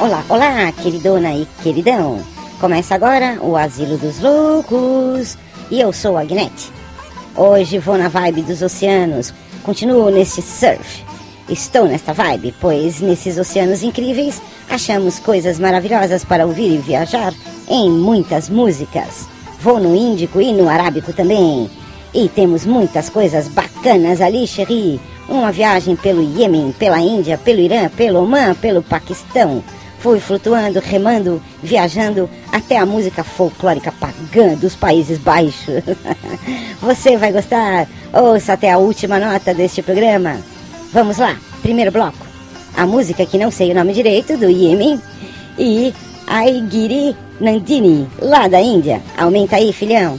Olá, olá, queridona e queridão. Começa agora o Asilo dos Loucos e eu sou a Agnete. Hoje vou na vibe dos oceanos, continuo nesse surf. Estou nesta vibe, pois nesses oceanos incríveis achamos coisas maravilhosas para ouvir e viajar em muitas músicas. Vou no Índico e no Arábico também. E temos muitas coisas bacanas ali, Cherie. Uma viagem pelo Iêmen, pela Índia, pelo Irã, pelo Oman, pelo Paquistão. Fui flutuando, remando, viajando até a música folclórica pagã dos Países Baixos. Você vai gostar? Ouça até a última nota deste programa. Vamos lá, primeiro bloco. A música que não sei o nome direito, do Iêmen. E Aigiri Nandini, lá da Índia. Aumenta aí, filhão.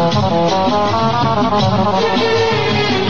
Thank you.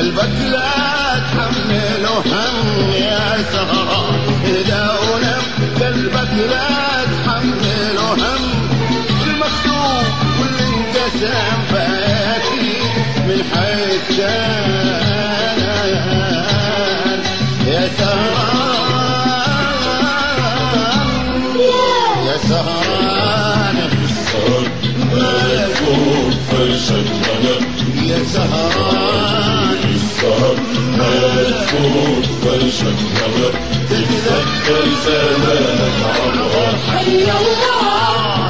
قلبك لا تحمل هم يا سهران إذا ونم قلبك لا تحمل هم المكتوب والانقسم فاكيد من حيث كان سهران السهر فوق فرشك نظر تتذكر زمانك عمرك حي الله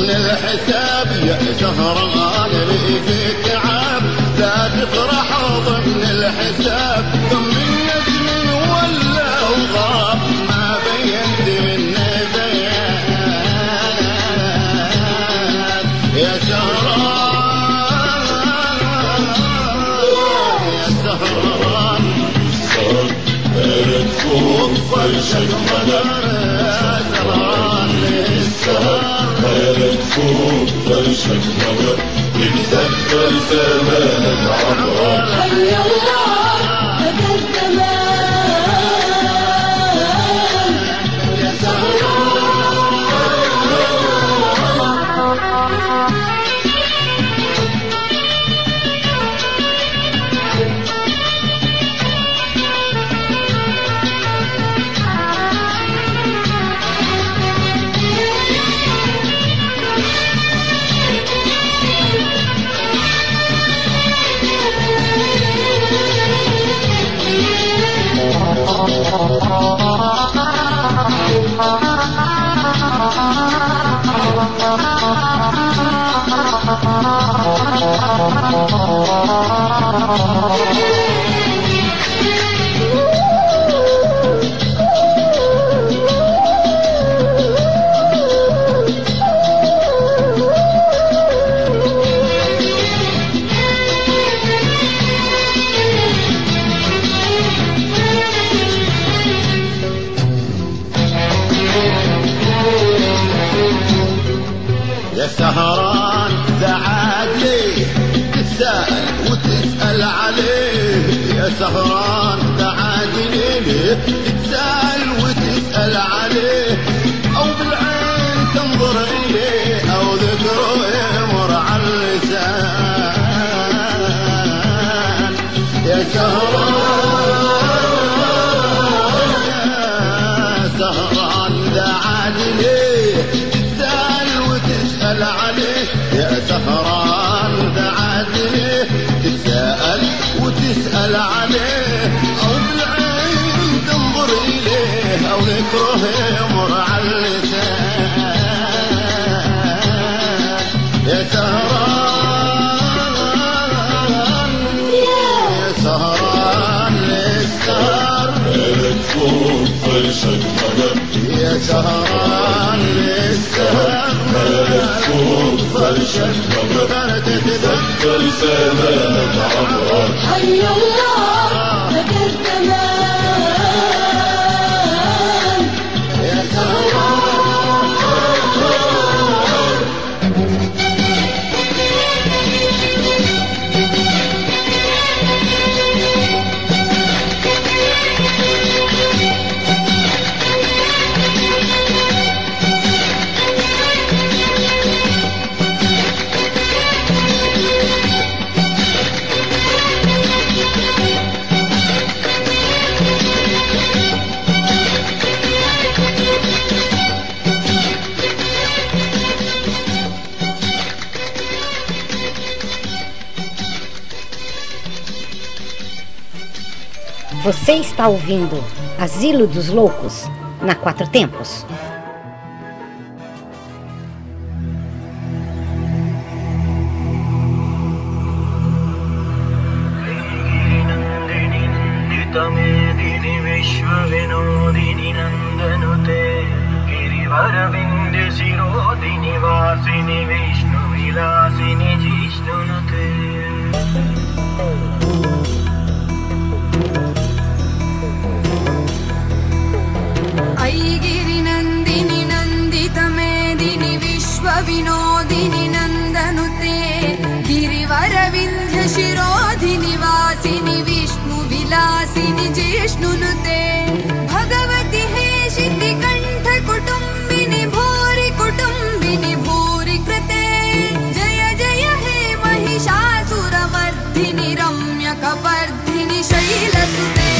من الحساب يا شهران اللي فيك عاب لا تفرح ضمن الحساب ضمن فرشة يمسك بنسكر سماء عمران Thank you. تسأل وتسأل عليه. يا سهران تعادني ليه؟ تتسأل وتسأل عليه. أو بالعين تنظر سهران للسهر ملك صوت فرشة تتذكر سلام عمرو está ouvindo Asilo dos Loucos na Quatro Tempos. नितमेदिनि विश्वविनोदिनि नन्दनुते गिरिवरविन्द्य शिरोदिनि वासिनि विष्णुविलासिनि जिष्णुनुते विष्णुविलासिनि जिष्णुनुते। भगवति हे शितिकण्ठकुटुम्बिनि भूरि कुटुम्बिनि भूरि कृते। जय जय हे महिषासुरमर्दिनि रम्यकपर्दिनि शैलसुते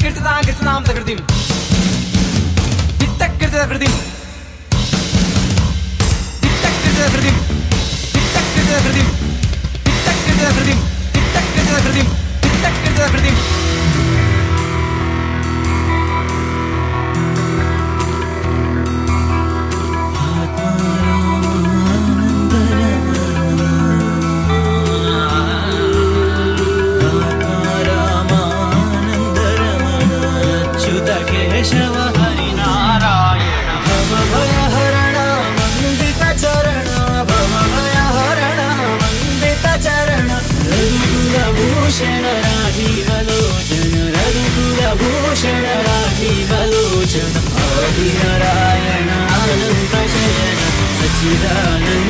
Киртидан, киртидан, да градим. Титък, кирти да градим. Титък, кирти да градим. Титък, кирти да градим. Титък, кирти да градим. Титък, кирти да градим. Титък, кирти да градим. Yeah.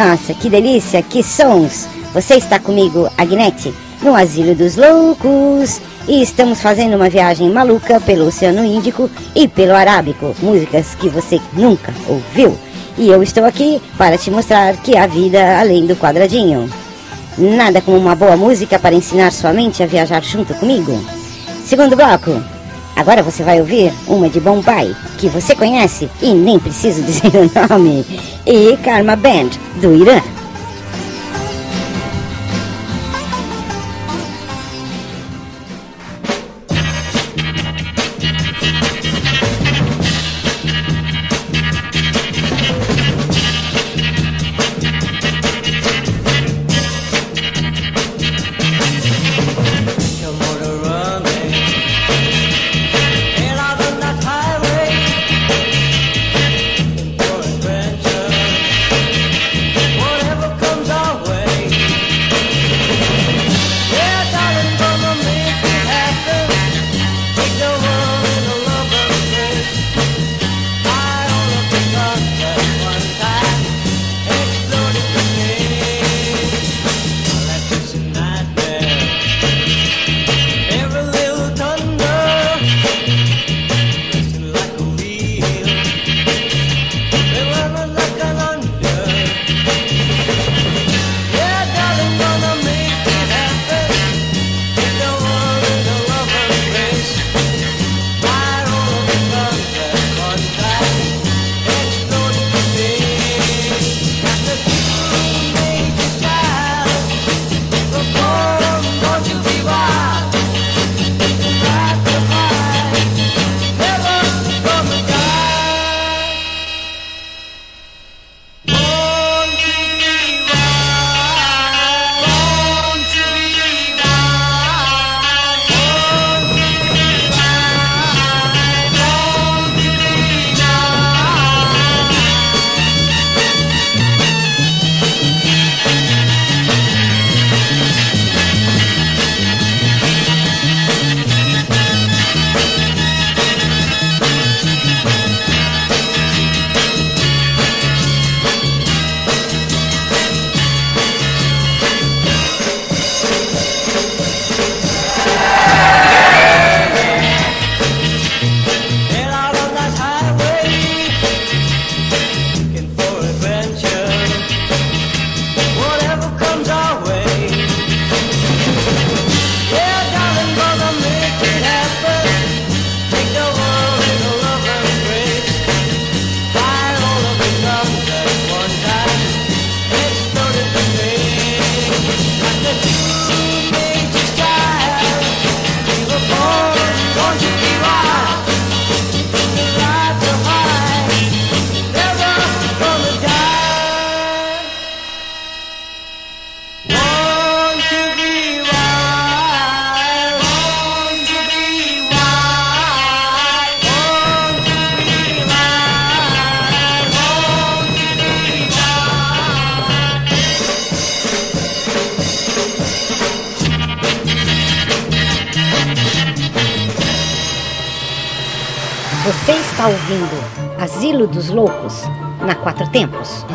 Nossa, que delícia, que sons! Você está comigo, Agnete, no Asilo dos Loucos. E estamos fazendo uma viagem maluca pelo Oceano Índico e pelo Arábico, músicas que você nunca ouviu. E eu estou aqui para te mostrar que há vida além do quadradinho. Nada como uma boa música para ensinar sua mente a viajar junto comigo. Segundo bloco. Agora você vai ouvir uma de Bombay, que você conhece e nem preciso dizer o nome. E Karma Band, do Irã. Loucos, na Quatro Tempos.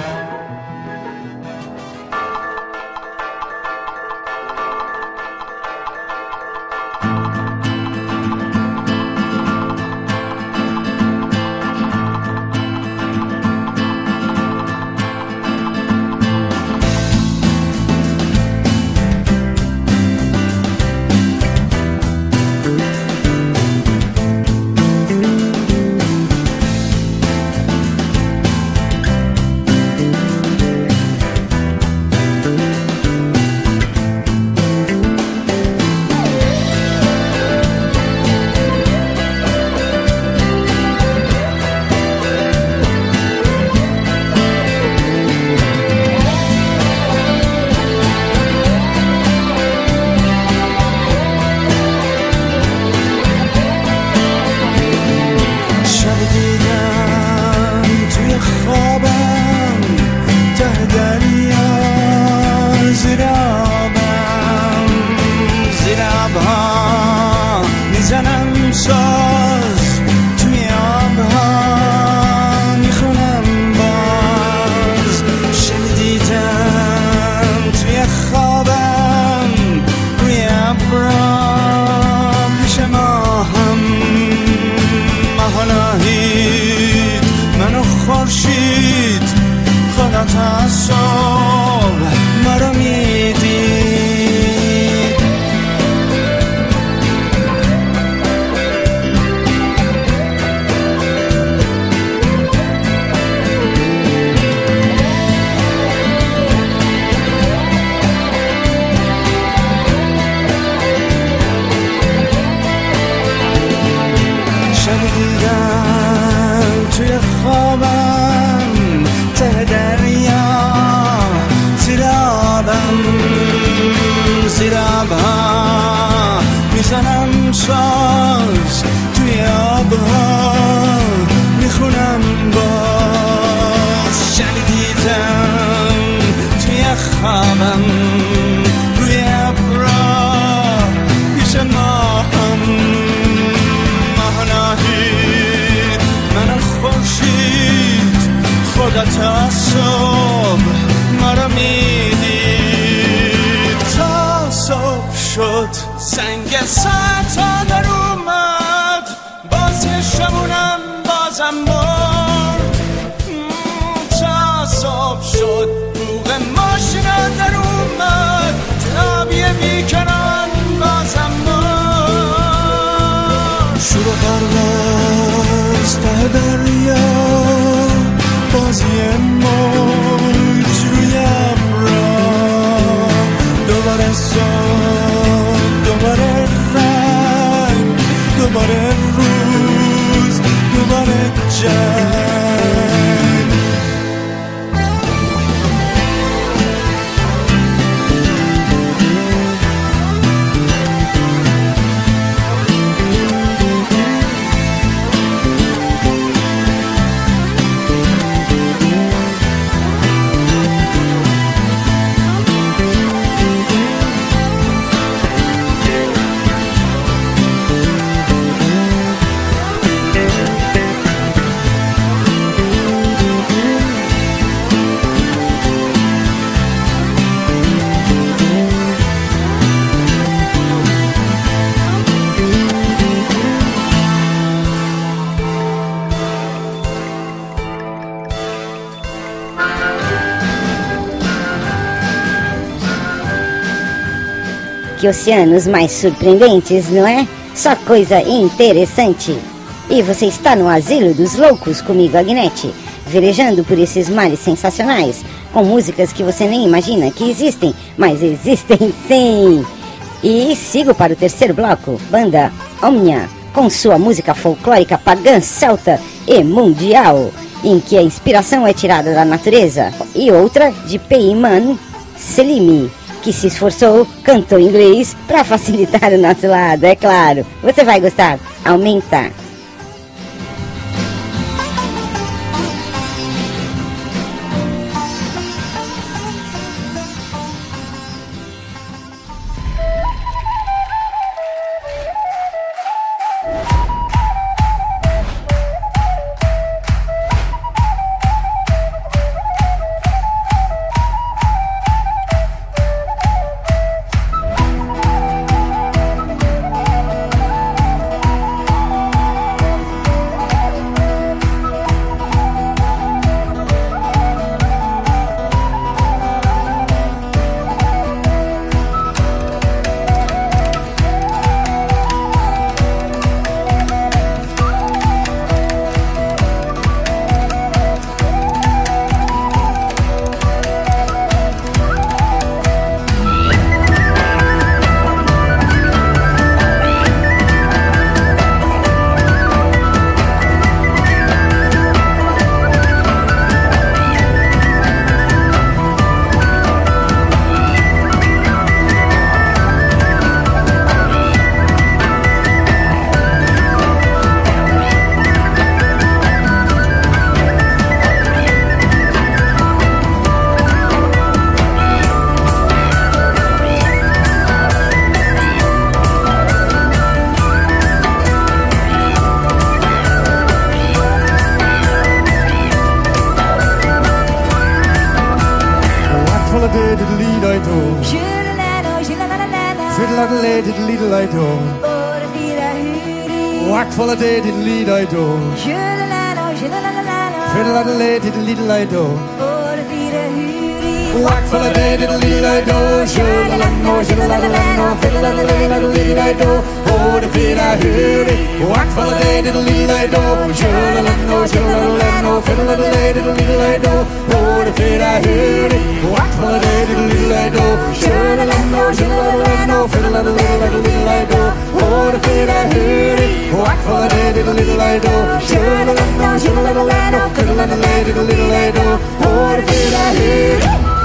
می‌کنم ساز توی آبها. می‌خونم باز. شنیدیدم توی خوابم روی ابرا پیش ماهم. ماهناهی منم خوشید خدا تاسو بیکنان بازم مرد شروع پرواز ته دریا بازی موج روی ابرا دوباره صبح دوباره رنگ دوباره Que oceanos mais surpreendentes, não é? Só coisa interessante. E você está no Asilo dos Loucos comigo, Agnete, velejando por esses mares sensacionais, com músicas que você nem imagina que existem, mas existem sim. E sigo para o terceiro bloco, banda Omnia, com sua música folclórica pagã, celta e mundial, em que a inspiração é tirada da natureza, e outra de Peiman Selimi, que se esforçou, cantou inglês para facilitar o nosso lado, é claro. Você vai gostar. Aumenta. lied I do. Fiddle at a lay did lead I do. Whack full a day did lead I do. Fiddle at a lay did lead I do. Whack for the day, diddle dee I do, sure la la no, sure la la la no, fiddle do, hold it fit I hear it. Whack day, diddle dee I do, sure la la no, sure la la fiddle diddle do, hold it fit I hear it. Whack day, diddle dee I do, sure la la no, sure la la no, fiddle do, hold it fit I hear it. Whack day, diddle dee I do, sure la la no, sure la la fiddle diddle do, hold it fit I hear it.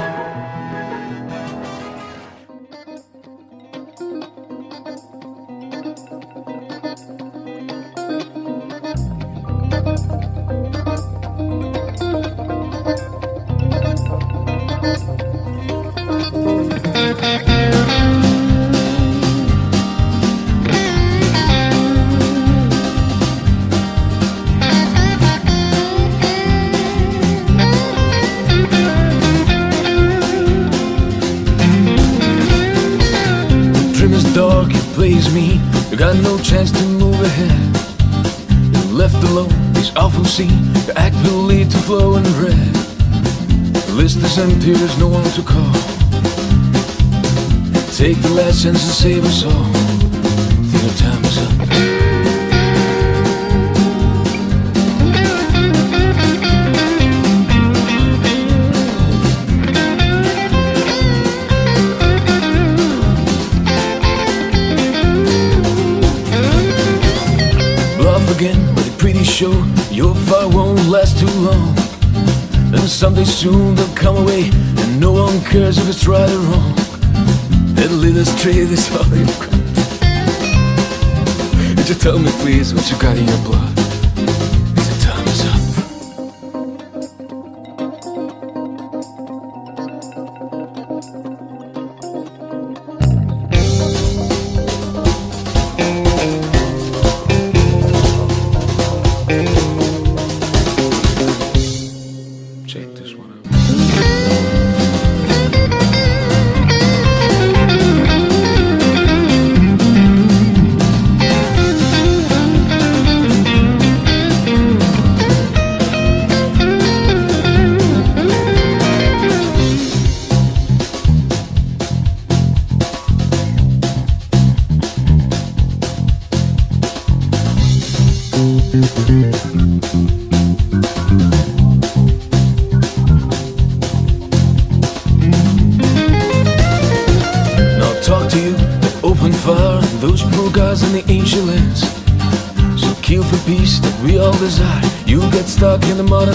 Awful scene. Your act will lead to flowing red. The list is empty, there's no one to call. Take the chance to save us all. Think your time is up. Again, but pretty sure fire won't last too long. And someday soon they'll come away, and no one cares if it's right or wrong. And lead us straight, that's all you've got. Would you tell me, please, what you got in your blood?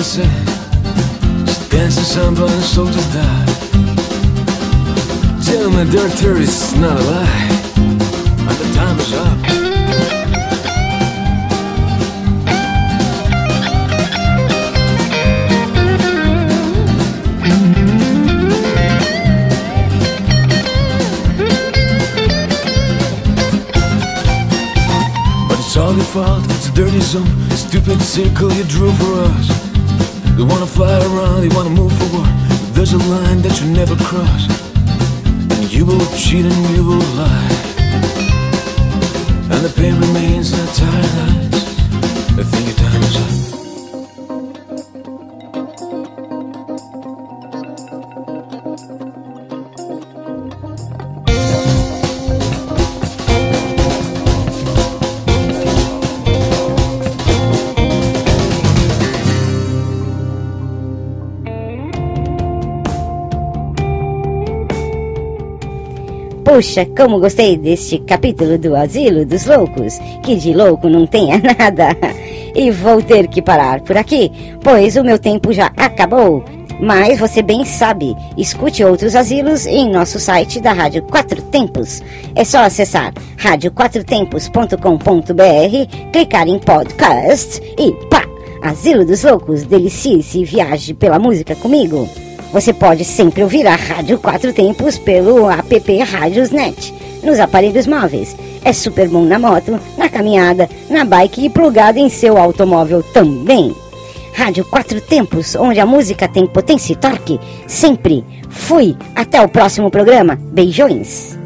você Se dança samba, sou de dar. Tell my dark theory is not a lie. And the time is up. But it's all your fault, it's a dirty zone Stupid circle you drew for us. They wanna fly around, they wanna move forward. But there's a line that you never cross. And you will cheat and you will lie. And the pain remains in the tired eyes. I think your time is up. Puxa, como gostei deste capítulo do Asilo dos Loucos, que de louco não tenha nada. E vou ter que parar por aqui, pois o meu tempo já acabou. Mas você bem sabe, escute outros asilos em nosso site da Rádio Quatro Tempos. É só acessar radioquatrotempos.com.br, clicar em podcast e pá! Asilo dos Loucos, delicie-se e viaje pela música comigo. Você pode sempre ouvir a Rádio Quatro Tempos pelo app Rádiosnet, nos aparelhos móveis. É super bom na moto, na caminhada, na bike e plugado em seu automóvel também. Rádio Quatro Tempos, onde a música tem potência e torque. Sempre. Fui. Até o próximo programa. Beijões.